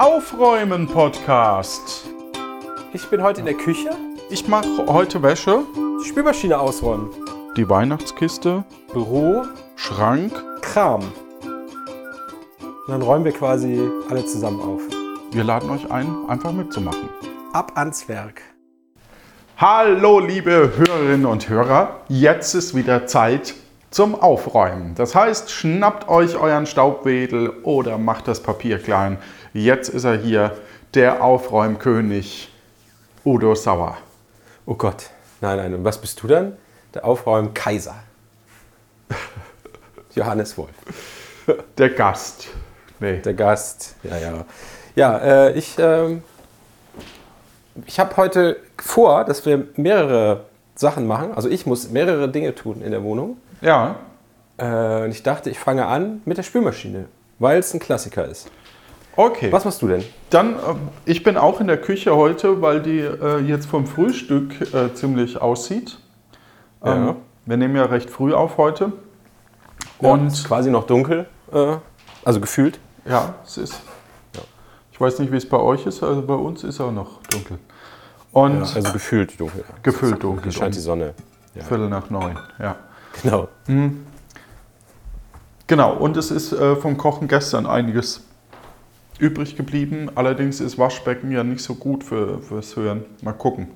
Aufräumen Podcast. Ich bin heute in der Küche. Ich mache heute Wäsche, Die Spülmaschine ausräumen. die Weihnachtskiste, Büro, Schrank. Kram. Und dann räumen wir quasi alle zusammen auf. Wir laden euch ein, einfach mitzumachen. Ab ans Werk. Hallo liebe Hörerinnen und Hörer, jetzt ist wieder Zeit zum Aufräumen. Das heißt, schnappt euch euren Staubwedel oder macht das Papier klein. Jetzt ist er hier, der Aufräumkönig Udo Sauer. Oh Gott. Nein, nein. Und was bist du dann? Der Aufräumen-Kaiser. Johannes Wolf. Der Gast. Nee. Der Gast. Ja, ja. Ja, äh, ich, ähm, ich habe heute vor, dass wir mehrere Sachen machen. Also ich muss mehrere Dinge tun in der Wohnung. Ja, Äh, und ich dachte, ich fange an mit der Spülmaschine, weil es ein Klassiker ist. Okay. Was machst du denn? Dann, ähm, ich bin auch in der Küche heute, weil die äh, jetzt vom Frühstück äh, ziemlich aussieht. Ähm, Ja. wir nehmen ja recht früh auf heute. Und Und quasi noch dunkel, äh, also gefühlt. ja, es ist. Ich weiß nicht, wie es bei euch ist, also bei uns ist auch noch dunkel. Und also gefühlt dunkel. Gefühlt dunkel. Hier scheint die Sonne. Ja. Viertel nach neun, ja. Genau. Genau, und es ist äh, vom Kochen gestern einiges übrig geblieben. Allerdings ist Waschbecken ja nicht so gut für, fürs Hören. Mal gucken.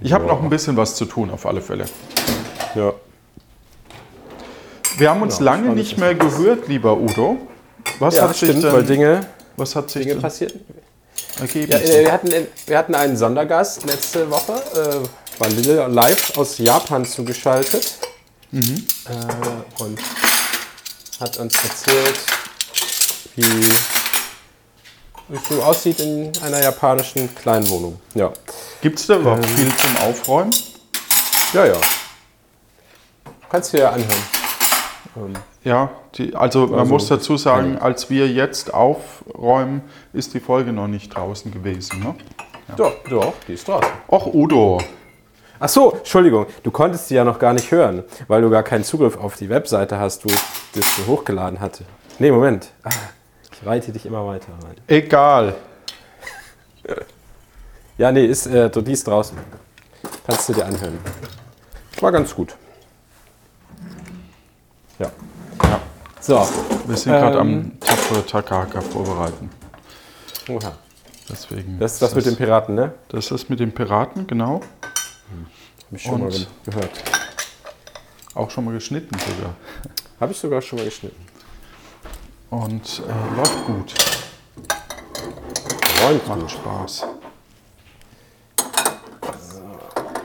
Ich habe Ja. noch ein bisschen was zu tun, auf alle Fälle. Ja. Wir haben uns Genau, lange nicht mehr gehört, lieber Udo. Was Ja, hat sich stimmt, denn, weil Dinge, was hat sich Dinge denn passieren. ergeben? Ja, äh, wir, hatten, wir hatten einen Sondergast letzte Woche, äh, war Lille live aus Japan zugeschaltet Mhm. äh, und hat uns erzählt, wie wie es so aussieht in einer japanischen Kleinwohnung. Ja, Gibt es da überhaupt Ähm. viel zum Aufräumen? ja, ja. Kannst du dir anhören. Ähm, Ja, die, also man Also, muss dazu sagen, als wir jetzt aufräumen, ist die Folge noch nicht draußen gewesen. Ne? Doch, doch, die ist draußen. Och, Udo. Ach so, Entschuldigung, du konntest sie ja noch gar nicht hören, weil du gar keinen Zugriff auf die Webseite hast, wo ich das so hochgeladen hatte. Nee, Moment. Ah, reite dich immer weiter rein. Egal. Ja, nee, ist, äh, die ist draußen. Kannst du dir anhören. War ganz gut. Ja. Ja, So. wir sind gerade Ähm. am tapfere Takahaka vorbereiten. Oha. Deswegen. Das ist das mit den Piraten, ne? Das ist das mit den Piraten, genau. Hab ich schon mal Und? ge- gehört. Auch schon mal geschnitten sogar. Habe ich sogar schon mal geschnitten. Und äh, läuft gut. Räumt Macht gut. Spaß.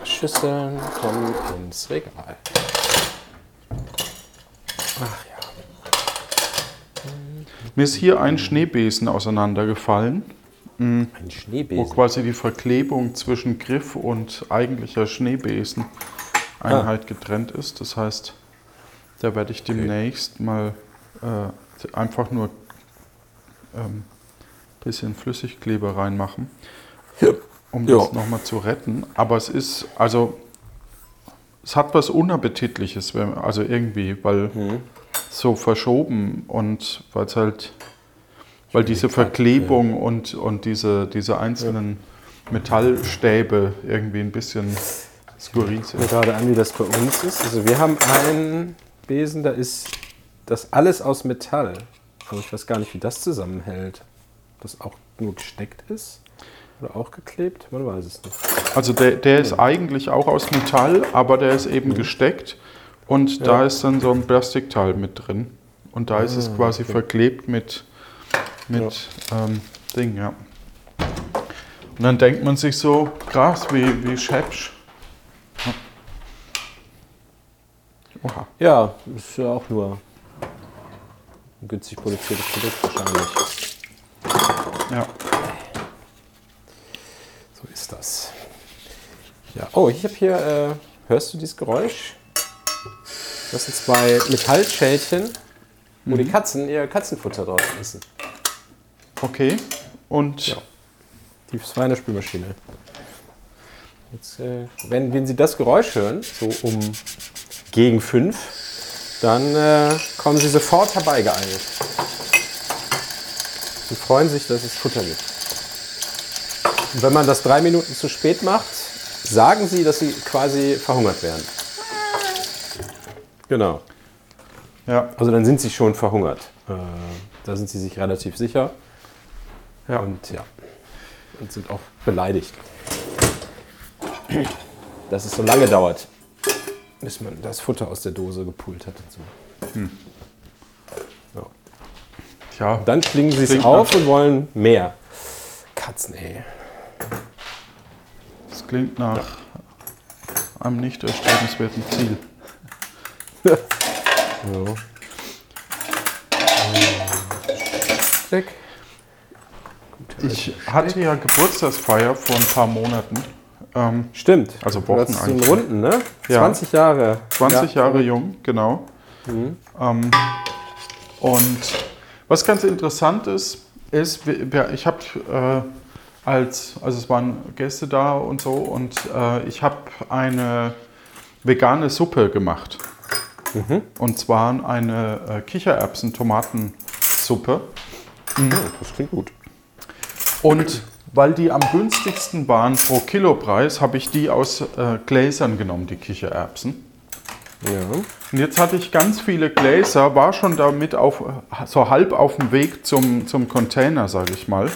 Schüsseln kommen ins Regal. Ach ja. Mir ist hier ein Schneebesen auseinandergefallen, Ein wo Schneebesen. quasi die Verklebung zwischen Griff und eigentlicher Schneebesen-Einheit getrennt ist. Das heißt, da werde ich demnächst mal äh, einfach nur ein ähm, bisschen Flüssigkleber reinmachen, um Ja. das nochmal zu retten. Aber es ist, also, es hat was Unappetitliches, wenn- also irgendwie, weil so verschoben und weil es halt, weil diese Verklebung und, und diese, diese einzelnen Metallstäbe irgendwie ein bisschen skurril mir sind. gerade an, wie das bei uns ist. Also wir haben einen Besen, da ist das alles aus Metall. Aber ich weiß gar nicht, wie das zusammenhält. Das auch nur gesteckt ist oder auch geklebt? Man weiß es nicht. Also der, der ist eigentlich auch aus Metall, aber der ist eben gesteckt und da ist dann so ein Plastikteil mit drin. Und da ist es quasi verklebt mit, mit ähm, Ding, ja. Und dann denkt man sich so, krass, wie, wie schäbsch. Oha. Ja, ist ja auch nur günstig produziertes Produkt wahrscheinlich. Ja. So ist das. Ja. Oh, ich habe hier, äh, hörst du dieses Geräusch? Das sind zwei Metallschälchen, wo die Katzen ihr Katzenfutter drauf essen. Okay. Und Ja. Die Schweinespülmaschine. Jetzt, äh, wenn, wenn Sie das Geräusch hören, so um gegen fünf, dann äh, kommen Sie sofort herbeigeeilt. Sie freuen sich, dass es Futter gibt. Und wenn man das drei Minuten zu spät macht, sagen sie, dass sie quasi verhungert werden. Genau. Ja. Also dann sind sie schon verhungert. Äh, da sind sie sich relativ sicher. Ja. Und ja. Und sind auch beleidigt. Dass es so lange dauert, bis man das Futter aus der Dose gepult hat und so. Ja. Tja, Dann klingen sie es auf nach- und wollen mehr. Katzen, ey. das klingt nach einem nicht erstrebenswerten Ziel. Ja. Steck. Ich hatte ja Geburtstagsfeier vor ein paar Monaten. Ähm, Stimmt. Also einen eigentlich. Runden, ne? Ja. 20 Jahre. 20 Ja. Jahre jung, genau. Ähm, und was ganz interessant ist, ist, ich habe äh, als, also es waren Gäste da und so, und äh, ich habe eine vegane Suppe gemacht. Und zwar eine äh, Kichererbsen-Tomatensuppe. Oh, das klingt gut. Und weil die am günstigsten waren pro Kilopreis, habe ich die aus äh, Gläsern genommen, die Kichererbsen. Ja. Und jetzt hatte ich ganz viele Gläser, war schon damit auf, so halb auf dem Weg zum, zum Container, sage ich mal.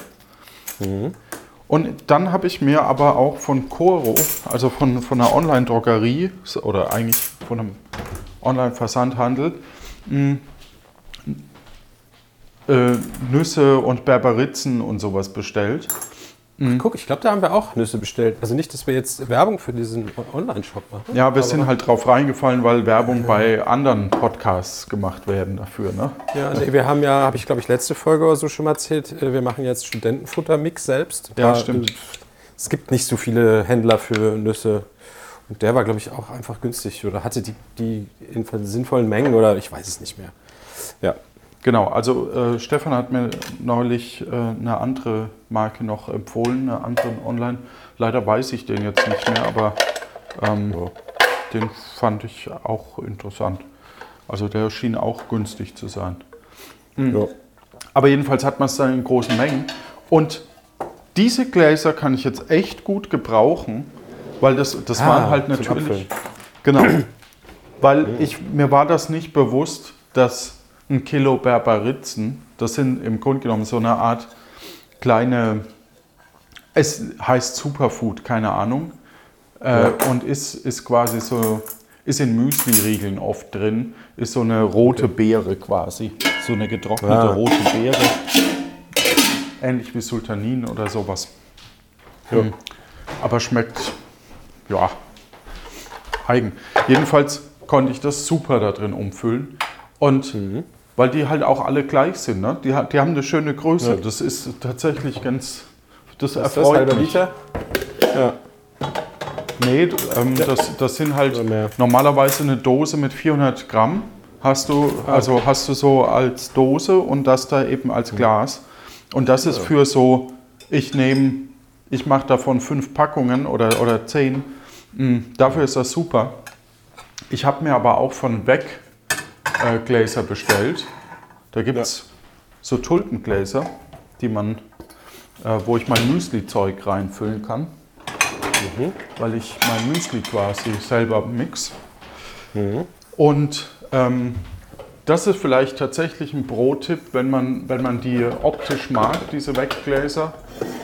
Und dann habe ich mir aber auch von Coro, also von, von einer Online-Drogerie oder eigentlich von einem Online-Versandhandel, mh, äh, Nüsse und Berberitzen und sowas bestellt. Guck, ich glaube, da haben wir auch Nüsse bestellt. Also nicht, dass wir jetzt Werbung für diesen Online-Shop machen. Ja, wir sind halt drauf reingefallen, weil Werbung bei anderen Podcasts gemacht werden dafür. Ne? Ja, nee, wir haben ja, habe ich glaube ich letzte Folge oder so schon mal erzählt, äh, wir machen jetzt Studentenfutter-Mix selbst. Ja, Da, stimmt. äh, Es gibt nicht so viele Händler für Nüsse. Und der war, glaube ich, auch einfach günstig oder hatte die, die in sinnvollen Mengen oder ich weiß es nicht mehr. Ja. Genau, also äh, Stefan hat mir neulich äh, eine andere Marke noch empfohlen, eine andere online. Leider weiß ich den jetzt nicht mehr, aber ähm, den fand ich auch interessant. Also der schien auch günstig zu sein. ja. Aber jedenfalls hat man es dann in großen Mengen. Und diese Gläser kann ich jetzt echt gut gebrauchen, weil das, das Ah, waren halt natürlich. Genau. weil ich, mir war das nicht bewusst, dass ein Kilo Berberitzen, das sind im Grunde genommen so eine Art kleine, es heißt Superfood, keine Ahnung. Äh, Und ist, ist quasi so, ist in Müsli-Riegeln oft drin, ist so eine rote Beere quasi. So eine getrocknete Ah. rote Beere. Ähnlich wie Sultanin oder sowas. Hm. Aber schmeckt, ja, eigen. Jedenfalls konnte ich das super da drin umfüllen. Und weil die halt auch alle gleich sind, ne? die, die haben eine schöne Größe. Ja. Das ist tatsächlich ganz, das Ist das erfreut halber mich. Liter? Ja. Nee, ähm, das, das sind halt normalerweise eine Dose mit 400 Gramm. Hast du, Ah, also hast du so als Dose und das da eben Hm. als Glas. Und das ist für so, ich nehme, ich mache davon fünf Packungen oder, oder zehn. Mm, Dafür ist das super. Ich habe mir aber auch von Weg äh, Gläser bestellt. Da gibt es so Tulpengläser, die man, äh, wo ich mein Müsli-Zeug reinfüllen kann weil ich mein Müsli quasi selber mix. Und ähm, das ist vielleicht tatsächlich ein Pro-Tipp, wenn man, wenn man die optisch mag, diese Weggläser.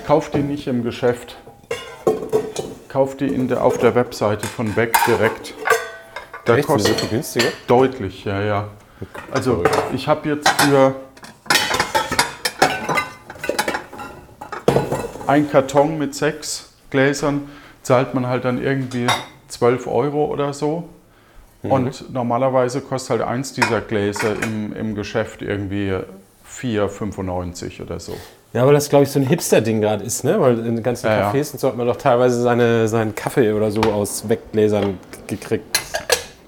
Kauft die nicht im Geschäft. Kauft die in der, auf der Webseite von Weg direkt. Da Echt? Sind die so kostet günstiger? deutlich, ja, ja. Also ich habe jetzt für ein Karton mit sechs Gläsern zahlt man halt dann irgendwie 12 Euro oder so. Und normalerweise kostet halt eins dieser Gläser im, im Geschäft irgendwie 4,95 oder so. Ja, weil das, glaube ich, so ein Hipster-Ding gerade ist, ne? Weil in den ganzen Ja, ja. Cafés und so hat man doch teilweise seine, seinen Kaffee oder so aus Weggläsern gekriegt.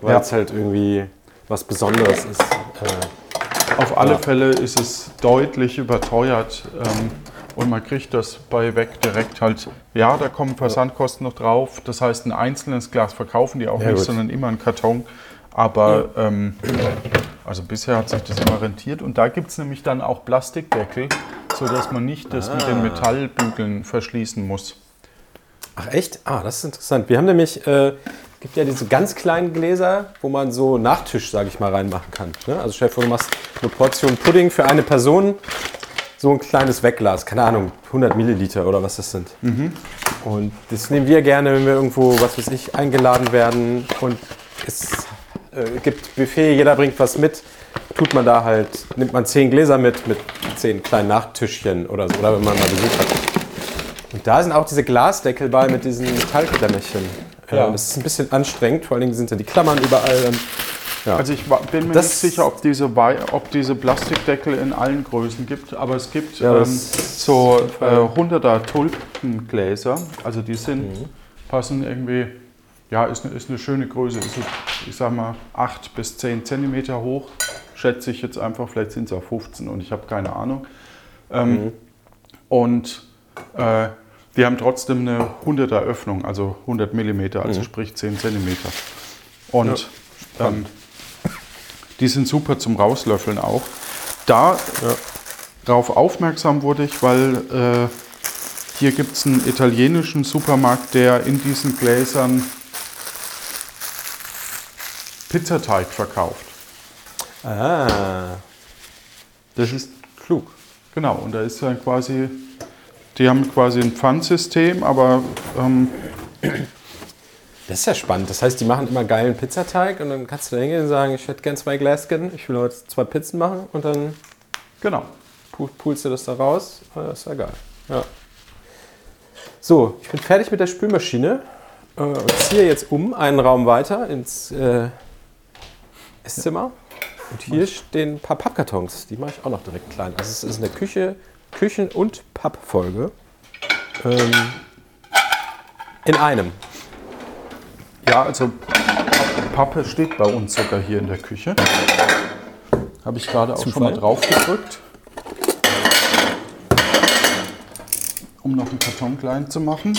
Weil Ja. es halt irgendwie was Besonderes ist. Äh, Auf alle Ja. Fälle ist es deutlich überteuert ähm, und man kriegt das bei Weg direkt halt. Ja, da kommen Versandkosten noch drauf. Das heißt, ein einzelnes Glas verkaufen die auch Ja, nicht, gut. sondern immer einen Karton. Aber ähm, also bisher hat sich das immer rentiert. Und da gibt es nämlich dann auch Plastikdeckel, sodass man nicht das mit den Metallbügeln verschließen muss. Ach echt? Ah, das ist interessant. Wir haben nämlich, äh, gibt ja diese ganz kleinen Gläser, wo man so Nachtisch, sage ich mal, reinmachen kann. Ne? Also stell dir vor, du machst eine Portion Pudding für eine Person, so ein kleines Wegglas, keine Ahnung, 100 Milliliter oder was das sind. Und das nehmen wir gerne, wenn wir irgendwo, was weiß ich, eingeladen werden und es äh, gibt Buffet, jeder bringt was mit, tut man da halt, nimmt man zehn Gläser mit, mit zehn kleinen Nachtischchen oder so, oder wenn man mal Besuch hat. Und da sind auch diese Glasdeckel bei mit diesen Metallklemmerchen. Ja. Das ist ein bisschen anstrengend, vor allen Dingen sind ja die Klammern überall. Ja. Also ich bin mir Das- nicht sicher, ob diese, ob diese Plastikdeckel in allen Größen gibt, aber es gibt Ja, ähm, so äh, 100er Tulpengläser, also die sind, Mhm. passen irgendwie, ja, ist, eine- ist eine schöne Größe, ist so, ich sag mal 8 bis 10 Zentimeter hoch, schätze ich jetzt einfach, vielleicht sind es auch 15 und ich habe keine Ahnung. Ähm, Mhm. Und äh, die haben trotzdem eine 100er Öffnung, also 100 Millimeter, Mhm. also sprich 10 Zentimeter. Und ähm, die sind super zum Rauslöffeln auch. Da darauf aufmerksam wurde ich, weil äh, hier gibt es einen italienischen Supermarkt, der in diesen Gläsern Pizzateig verkauft. Ah, Das ist klug. genau, und da ist dann quasi, die haben quasi ein Pfandsystem, aber ähm, Das ist ja spannend. Das heißt, die machen immer geilen Pizzateig und dann kannst du da hingehen und sagen, ich hätte gern zwei Gläschen, ich will heute zwei Pizzen machen und dann genau. pu- pulst du das da raus. Das ist ja geil. Ja. So, ich bin fertig mit der Spülmaschine äh, und ziehe jetzt um einen Raum weiter ins äh, Esszimmer. Und hier stehen ein paar Pappkartons. Die mache ich auch noch direkt klein. Also es ist eine Küche, Küchen- und Pappfolge. Ähm, in einem. Ja, also Pappe steht bei uns sogar hier in der Küche. Habe ich gerade auch schon Zufall? mal drauf gedrückt. Um noch einen Karton klein zu machen.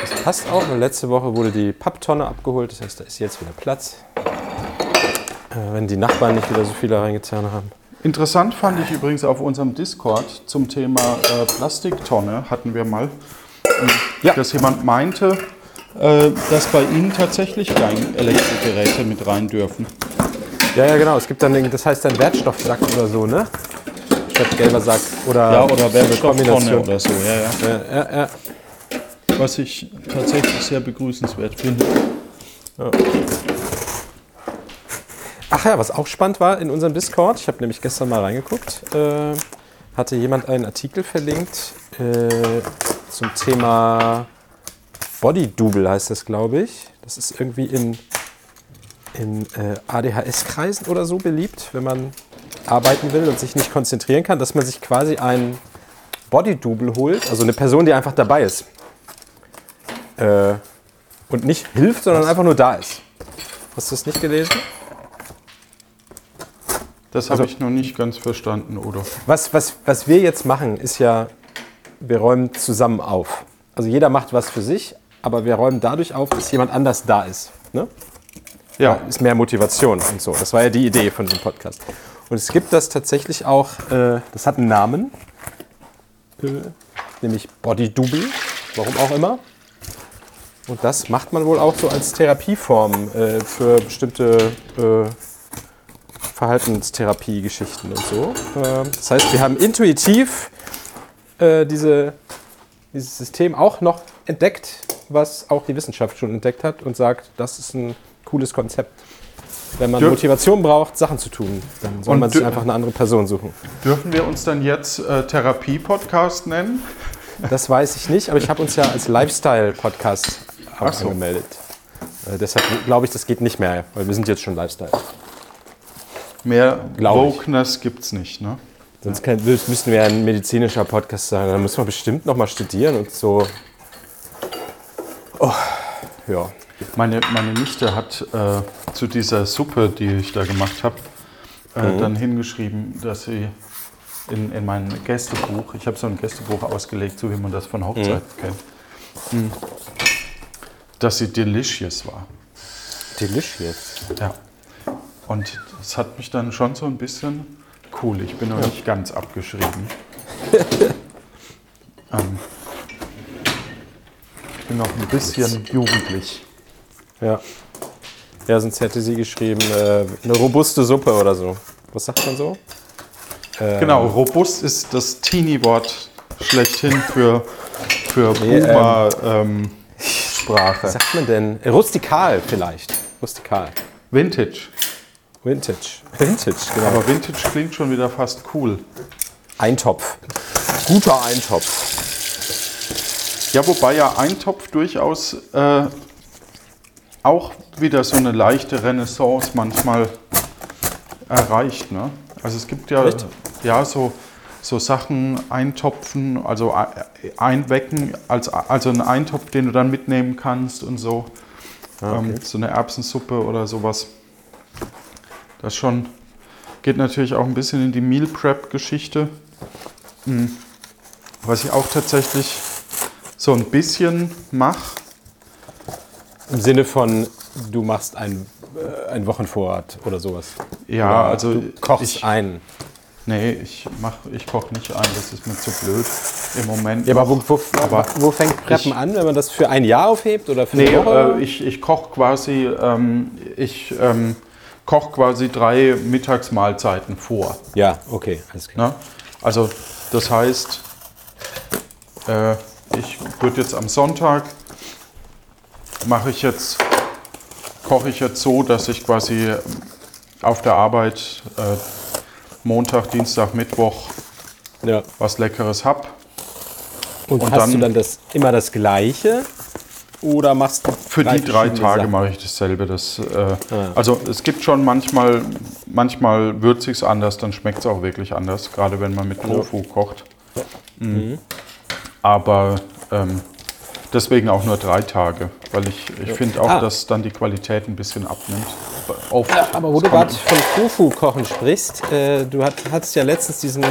Das passt auch, weil letzte Woche wurde die Papptonne abgeholt. Das heißt, da ist jetzt wieder Platz. Wenn die Nachbarn nicht wieder so viele reingetan haben. Interessant fand ich übrigens auf unserem Discord zum Thema äh, Plastiktonne hatten wir mal, ähm, Ja. dass jemand meinte, äh, dass bei ihnen tatsächlich kleine Elektrogeräte mit rein dürfen. Ja, ja, genau. Es gibt dann, den, das heißt dann Wertstoffsack oder so, ne? Statt gelber Sack. Oder Ja, oder Wertstofftonne oder so, ja, ja. Ja, ja, ja. Was ich tatsächlich sehr begrüßenswert finde. Ach ja, was auch spannend war in unserem Discord, ich habe nämlich gestern mal reingeguckt, äh, hatte jemand einen Artikel verlinkt äh, zum Thema Body Double heißt das, glaube ich. Das ist irgendwie in, in äh, ADHS-Kreisen oder so beliebt, wenn man arbeiten will und sich nicht konzentrieren kann, dass man sich quasi ein Body Double holt, also eine Person, die einfach dabei ist. Äh, und nicht hilft, sondern einfach nur da ist. Hast du das nicht gelesen? Das habe Also- ich noch nicht ganz verstanden, oder? Was, was, was wir jetzt machen, ist ja, wir räumen zusammen auf. Also jeder macht was für sich, aber wir räumen dadurch auf, dass jemand anders da ist. Ne? Ja, Ist mehr Motivation und so. Das war ja die Idee von diesem Podcast. Und es gibt das tatsächlich auch, äh, das hat einen Namen, äh, nämlich Body Double, warum auch immer. Und das macht man wohl auch so als Therapieform äh, für bestimmte äh, Verhaltenstherapie-Geschichten und so. Äh, das heißt, wir haben intuitiv äh, diese, dieses System auch noch entdeckt, was auch die Wissenschaft schon entdeckt hat und sagt, das ist ein cooles Konzept. Wenn man Motivation braucht, Sachen zu tun, dann soll Und man sich einfach eine andere Person suchen. dürfen wir uns dann jetzt äh, Therapie-Podcast nennen? Das weiß ich nicht, aber ich habe uns ja als Lifestyle-Podcast so. angemeldet. Äh, deshalb glaube ich, das geht nicht mehr, weil wir sind jetzt schon Lifestyle. Mehr. Wokeness gibt es nicht, ne? Sonst kann, müssten wir ein medizinischer Podcast sein. Da müssen wir bestimmt noch mal studieren und so. Oh, ja. Meine, meine Nichte hat äh, zu dieser Suppe, die ich da gemacht habe, äh, Mhm. dann hingeschrieben, dass sie in, in mein Gästebuch, ich habe so ein Gästebuch ausgelegt, so wie man das von Hochzeiten Mhm. kennt, Hm. dass sie delicious war. Delicious. Ja. Und das hat mich dann schon so ein bisschen cool. Ich bin noch nicht ganz abgeschrieben. ähm, ich bin noch ein bisschen jugendlich. Ja. Ja, sonst hätte sie geschrieben, äh, eine robuste Suppe oder so. Was sagt man so? Ähm, Genau, robust ist das Teenie-Wort schlechthin für, für Nee, Boomer ähm, Sprache. Was sagt man denn? Äh, rustikal vielleicht. Rustikal. Vintage. Vintage. Vintage, genau. Aber Vintage klingt schon wieder fast cool. Eintopf. Guter Eintopf. Ja, wobei ja Eintopf durchaus äh, auch wieder so eine leichte Renaissance manchmal erreicht. Ne? Also es gibt ja, Echt? ja so, so Sachen eintopfen, also einwecken, als, also einen Eintopf, den du dann mitnehmen kannst und so. ähm, so eine Erbsensuppe oder sowas. Das schon geht natürlich auch ein bisschen in die Meal Prep Geschichte. Hm. Was ich auch tatsächlich so ein bisschen mache. Im Sinne von, du machst ein, äh, ein Wochenvorrat oder sowas. Ja, Oder also du kochst ich, ein. nee, ich mach, ich koche nicht ein, das ist mir zu blöd im Moment. Ja, aber wo, wo, Aber wo fängt Preppen ich- an, wenn man das für ein Jahr aufhebt oder für Nee, eine Woche? äh, ich, ich koche quasi, ähm, ich ähm, koche quasi drei Mittagsmahlzeiten vor. ja, okay, alles klar. Ne? Also das heißt, äh, ich würde jetzt am Sonntag mache ich jetzt, koche ich jetzt so, dass ich quasi auf der Arbeit äh, Montag, Dienstag, Mittwoch Ja. was Leckeres habe. Und, Und hast dann- du dann das, immer das Gleiche oder machst du Für die drei Tage Sachen? mache ich dasselbe. Das, äh, Also es gibt schon manchmal, manchmal würzig es anders, dann schmeckt es auch wirklich anders, gerade wenn man mit Tofu kocht. Mhm. Aber ähm, deswegen auch nur drei Tage, weil ich, ich finde auch, Ah. dass dann die Qualität ein bisschen abnimmt. Oft, Aber wo du gerade von Tofu-Kochen sprichst, äh, du hat, hattest ja letztens diesen.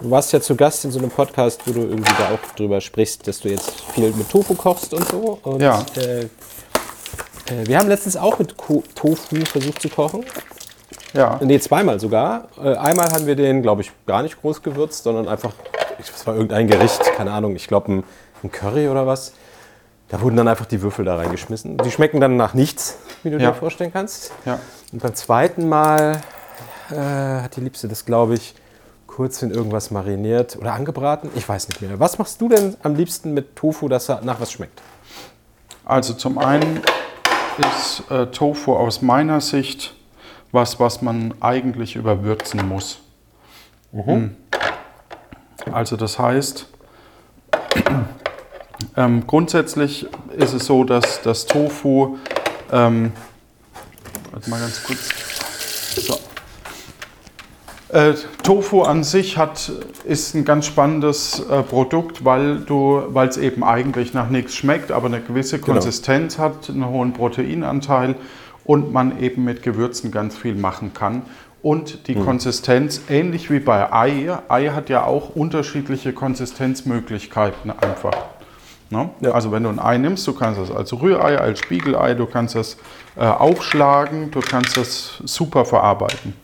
Du warst ja zu Gast in so einem Podcast, wo du irgendwie da auch drüber sprichst, dass du jetzt viel mit Tofu kochst und so. Und, Ja. Äh, äh, wir haben letztens auch mit Ko Tofu versucht zu kochen. ja, Nee, zweimal sogar. Äh, einmal haben wir den, glaube ich, gar nicht groß gewürzt, sondern einfach, es war irgendein Gericht, keine Ahnung, ich glaube ein, ein Curry oder was. Da wurden dann einfach die Würfel da reingeschmissen. Die schmecken dann nach nichts, wie du Ja. dir vorstellen kannst. ja. Und beim zweiten Mal äh, hat die Liebste das, glaube ich, kurz in irgendwas mariniert oder angebraten. Ich weiß nicht mehr. Was machst du denn am liebsten mit Tofu, dass er nach was schmeckt? Also zum einen ist äh, Tofu aus meiner Sicht was, was man eigentlich überwürzen muss. Mhm. Also das heißt, ähm, grundsätzlich ist es so, dass das Tofu, ähm, warte mal ganz kurz, so. Äh, Tofu an sich hat, ist ein ganz spannendes äh, Produkt, weil es eben eigentlich nach nichts schmeckt, aber eine gewisse Konsistenz hat, einen hohen Proteinanteil und man eben mit Gewürzen ganz viel machen kann. Und die Konsistenz, ähnlich wie bei Ei, Ei hat ja auch unterschiedliche Konsistenzmöglichkeiten einfach. Ne? Ja. Also wenn du ein Ei nimmst, du kannst das als Rührei, als Spiegelei, du kannst das äh, aufschlagen, du kannst das super verarbeiten.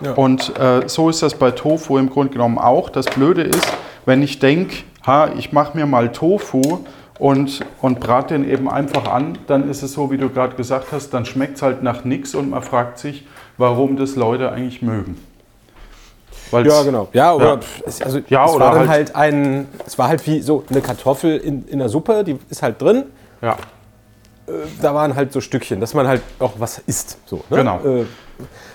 Ja. Und äh, so ist das bei Tofu im Grunde genommen auch. Das Blöde ist, wenn ich denke, ha, ich mache mir mal Tofu und, und brate den eben einfach an, dann ist es so, wie du gerade gesagt hast, dann schmeckt es halt nach nichts und man fragt sich, warum das Leute eigentlich mögen. Weil's- Ja, genau. Ja, oder, Ja. es- also, Ja, es oder war dann halt- halt ein, es war halt wie so eine Kartoffel in, in der Suppe, die ist halt drin. Ja, Da waren halt so Stückchen, dass man halt auch was isst. So, ne? Genau. Äh,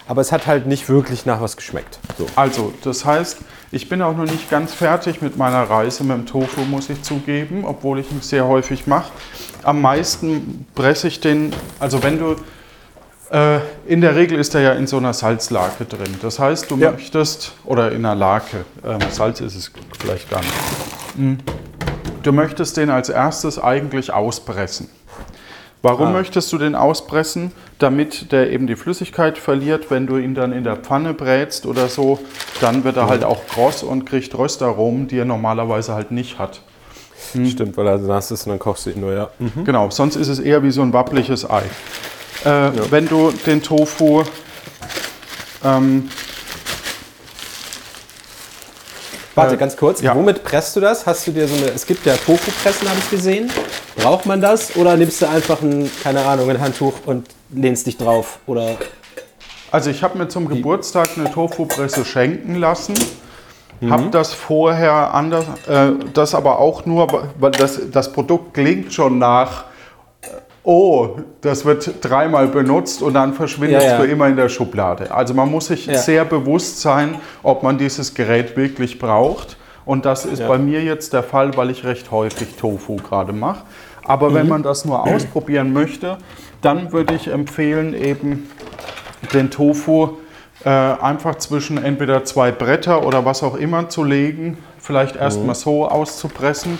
aber es hat halt nicht wirklich nach was geschmeckt. So. also das heißt, ich bin auch noch nicht ganz fertig mit meiner Reise mit dem Tofu, muss ich zugeben, obwohl ich ihn sehr häufig mache. Am meisten presse ich den, also wenn du, äh, in der Regel ist er ja in so einer Salzlake drin. Das heißt, du Ja. möchtest, oder in einer Lake, ähm, Salz ist es vielleicht gar nicht. Mm. Du möchtest den als erstes eigentlich auspressen. Warum Ah. möchtest du den auspressen? Damit der eben die Flüssigkeit verliert. Wenn du ihn dann in der Pfanne brätst oder so, dann wird er halt auch kross und kriegt Röstaromen, die er normalerweise halt nicht hat. Stimmt, weil dann hast du es und dann kochst du ihn nur, ja. Mhm. Genau, sonst ist es eher wie so ein wappliges Ei. äh, wenn du den Tofu ähm, Warte, Äh, ganz kurz. ja. Womit presst du das? Hast du dir so eine. Es gibt ja Tofu-Pressen, habe ich gesehen. Braucht man das? Oder nimmst du einfach ein, keine Ahnung, ein Handtuch und lehnst dich drauf? Oder. Also ich habe mir zum Geburtstag eine Tofu-Presse schenken lassen. Habe das vorher anders, äh, das aber auch nur, weil das, das Produkt klingt schon nach, äh, oh, das wird dreimal benutzt und dann verschwindet Ja, es ja. für immer in der Schublade. Also man muss sich Ja. sehr bewusst sein, ob man dieses Gerät wirklich braucht. Und das ist Ja. bei mir jetzt der Fall, weil ich recht häufig Tofu gerade mache. Aber Mhm. wenn man das nur ausprobieren möchte, dann würde ich empfehlen, eben den Tofu äh, einfach zwischen entweder zwei Bretter oder was auch immer zu legen, vielleicht erstmal so auszupressen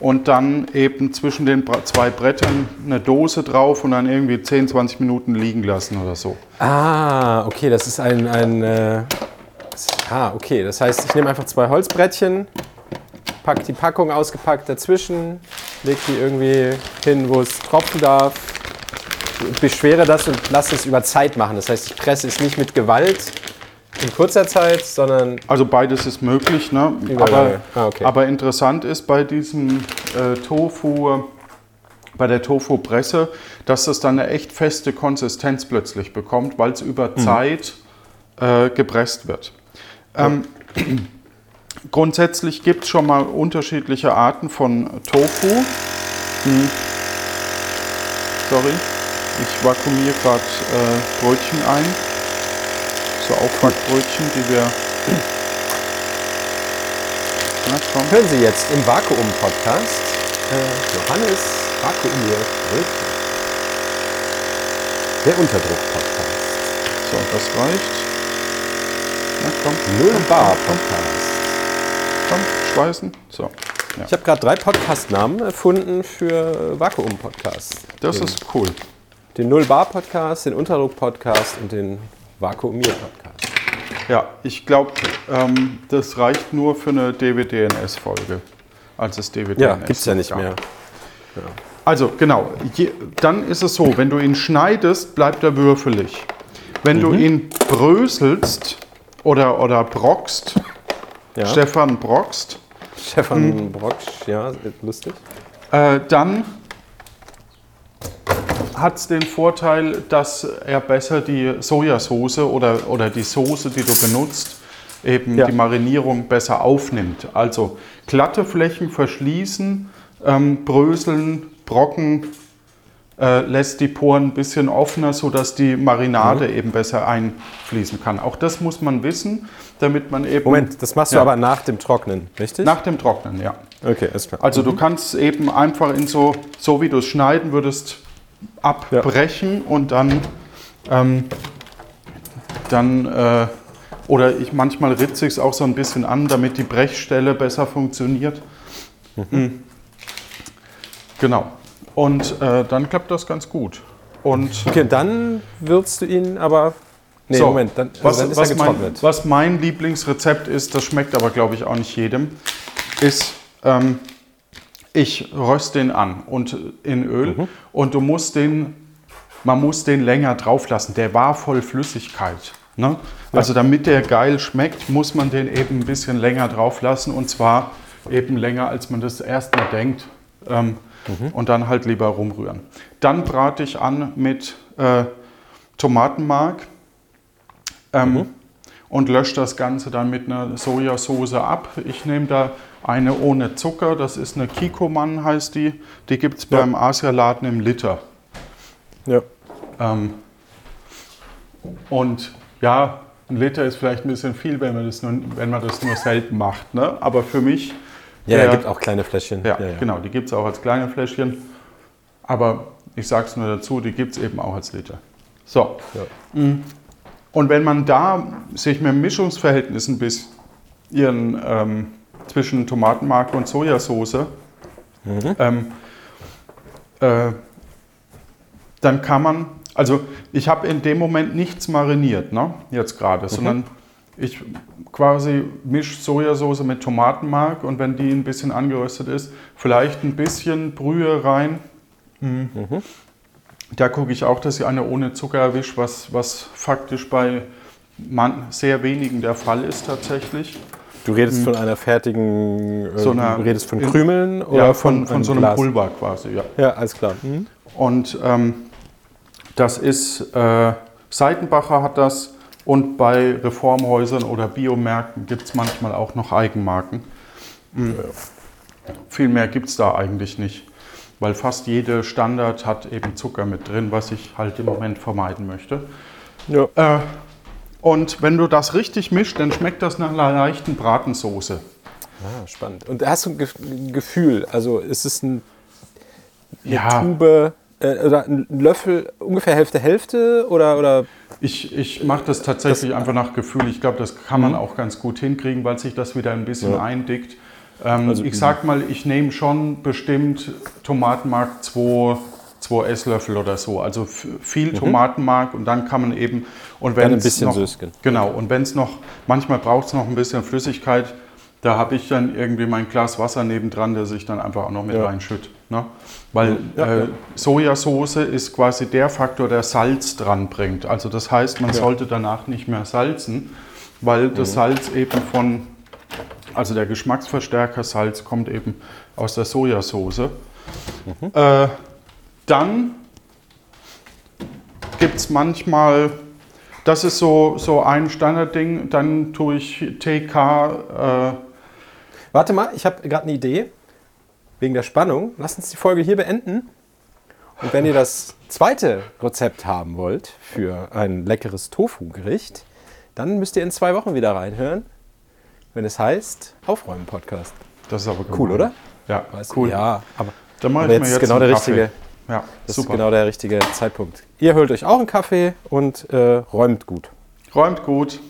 und dann eben zwischen den zwei Brettern eine Dose drauf und dann irgendwie 10, 20 Minuten liegen lassen oder so. Ah, okay, das ist ein. ein äh, ah, okay. Das heißt, ich nehme einfach zwei Holzbrettchen, pack die Packung ausgepackt dazwischen, leg die irgendwie hin, wo es tropfen darf, beschwere das und lasse es über Zeit machen. Das heißt, ich presse es nicht mit Gewalt in kurzer Zeit, sondern Also beides ist möglich, ne? Aber. Ah, okay. aber interessant ist bei diesem äh, Tofu, bei der Tofu-Presse, dass das dann eine echt feste Konsistenz plötzlich bekommt, weil es über Mhm. Zeit äh, gepresst wird. Ähm, grundsätzlich gibt es schon mal unterschiedliche Arten von Tofu. Hm. Sorry, ich vakuumiere gerade äh, Brötchen ein. So Aufbackbrötchen, die wir. Na komm. hören Sie jetzt im Vakuum-Podcast äh, Johannes vakuumiert Brötchen. Der Unterdruck-Podcast. So, das reicht. Komm. Null Bar Podcast. komm, schweißen. So. Ja. Ich habe gerade drei Podcast-Namen erfunden für Vakuum-Podcasts. Das den, ist cool. den Null Bar Podcast, den Unterdruck Podcast und den Vakuumier Podcast. Ja, ich glaube, ähm, das reicht nur für eine DWDNS-Folge. Als es DWDNS Ja, gibt's ja noch nicht gab. mehr. Also genau, je, dann ist es so, wenn du ihn schneidest, bleibt er würfelig. Wenn Mhm. du ihn bröselst oder, oder brockst, Ja. Stefan brockst, Stefan Brocksch, ja, lustig. äh, dann hat es den Vorteil, dass er besser die Sojasauce oder, oder die Soße, die du benutzt, eben Ja. die Marinierung besser aufnimmt. Also glatte Flächen verschließen, ähm, bröseln, brocken, äh, lässt die Poren ein bisschen offener, sodass die Marinade Mhm. eben besser einfließen kann. Auch das muss man wissen, damit man eben Moment, das machst du Ja. aber nach dem Trocknen, richtig? nach dem Trocknen, ja. okay, ist klar. Also du kannst eben einfach in so, so wie du es schneiden würdest, abbrechen und dann, ähm, dann äh, oder ich manchmal ritze ich es auch so ein bisschen an, damit die Brechstelle besser funktioniert. Mhm. Genau. Und äh, dann klappt das ganz gut. Und Okay, dann würzt du ihn aber. Nee, So, Moment, dann, also was, dann ist was, er mein, was mein Lieblingsrezept ist, das schmeckt aber, glaube ich, auch nicht jedem, ist, ähm, ich röste den an und in Öl Mhm. und du musst den, man muss den länger drauf lassen. Der war voll Flüssigkeit. Ne? Also damit der geil schmeckt, muss man den eben ein bisschen länger drauf lassen und zwar eben länger, als man das erstmal denkt. Ähm, Und dann halt lieber rumrühren. Dann brate ich an mit äh, Tomatenmark ähm, und lösche das Ganze dann mit einer Sojasauce ab. Ich nehme da eine ohne Zucker, das ist eine Kikoman heißt die. Die gibt es Ja. beim Asialaden im Liter. Ja. Ähm, und ja, ein Liter ist vielleicht ein bisschen viel, wenn man das nur, wenn man das nur selten macht. Ne? Aber für mich, Ja, der- er gibt auch kleine Fläschchen. ja, genau, die gibt es auch als kleine Fläschchen. Aber ich sage es nur dazu, die gibt es eben auch als Liter. So. Ja. Und wenn man da sich mit dem Mischungsverhältnis ein bisschen ähm, zwischen Tomatenmark und Sojasauce, ähm, äh, dann kann man, also ich habe in dem Moment nichts mariniert, ne, jetzt gerade, sondern ich quasi mische Sojasauce mit Tomatenmark und wenn die ein bisschen angeröstet ist, vielleicht ein bisschen Brühe rein. Mhm. Da gucke ich auch, dass ich eine ohne Zucker erwische, was, was faktisch bei man, sehr wenigen der Fall ist tatsächlich. Du redest von einer fertigen, äh, So einer- du redest von in- Krümeln oder Ja, von, von einem so einem Glas? Pulver quasi, ja. Ja, alles klar. Mhm. Und ähm, das ist, äh, Seitenbacher hat das und bei Reformhäusern oder Biomärkten gibt es manchmal auch noch Eigenmarken. Mhm. Viel mehr gibt es da eigentlich nicht, weil fast jede Standard hat eben Zucker mit drin, was ich halt im Moment vermeiden möchte. Ja. Äh, und wenn du das richtig mischt, dann schmeckt das nach einer leichten Bratensoße. Ah, spannend. Und hast du ein Gefühl, also ist es ein, eine Ja. Tube äh, oder ein Löffel, ungefähr Hälfte, Hälfte oder, oder Ich, ich mache das tatsächlich einfach nach Gefühl. Ich glaube, das kann man auch ganz gut hinkriegen, weil sich das wieder ein bisschen Ja. eindickt. Ähm, Also ich sag mal, ich nehme schon bestimmt Tomatenmark 2, 2 Esslöffel oder so. Also viel Tomatenmark und dann kann man eben und wenn Mhm. Dann ein bisschen noch, Süßchen. Genau und wenn es noch manchmal braucht es noch ein bisschen Flüssigkeit. Da habe ich dann irgendwie mein Glas Wasser nebendran, das ich dann einfach auch noch mit Ja. reinschütte. Ne? Weil Ja, äh, ja. Sojasauce ist quasi der Faktor, der Salz dran bringt. Also das heißt, man sollte danach nicht mehr salzen, weil das Mhm. Salz eben von, also der Geschmacksverstärker Salz kommt eben aus der Sojasauce. Mhm. Äh, dann gibt es manchmal, das ist so, so ein Standardding, dann tue ich TK, äh, Warte mal, ich habe gerade eine Idee. Wegen der Spannung. Lass uns die Folge hier beenden. Und wenn ihr das zweite Rezept haben wollt für ein leckeres Tofu-Gericht, dann müsst ihr in zwei Wochen wieder reinhören, wenn es heißt Aufräumen-Podcast. das ist aber Cool, gemein. oder? Ja, Weißt cool. Ja, aber, Dann mache aber ich jetzt jetzt genau der Kaffee. richtige, Ja, das super. ist genau der richtige Zeitpunkt. Ihr holt euch auch einen Kaffee und äh, räumt gut. Räumt gut.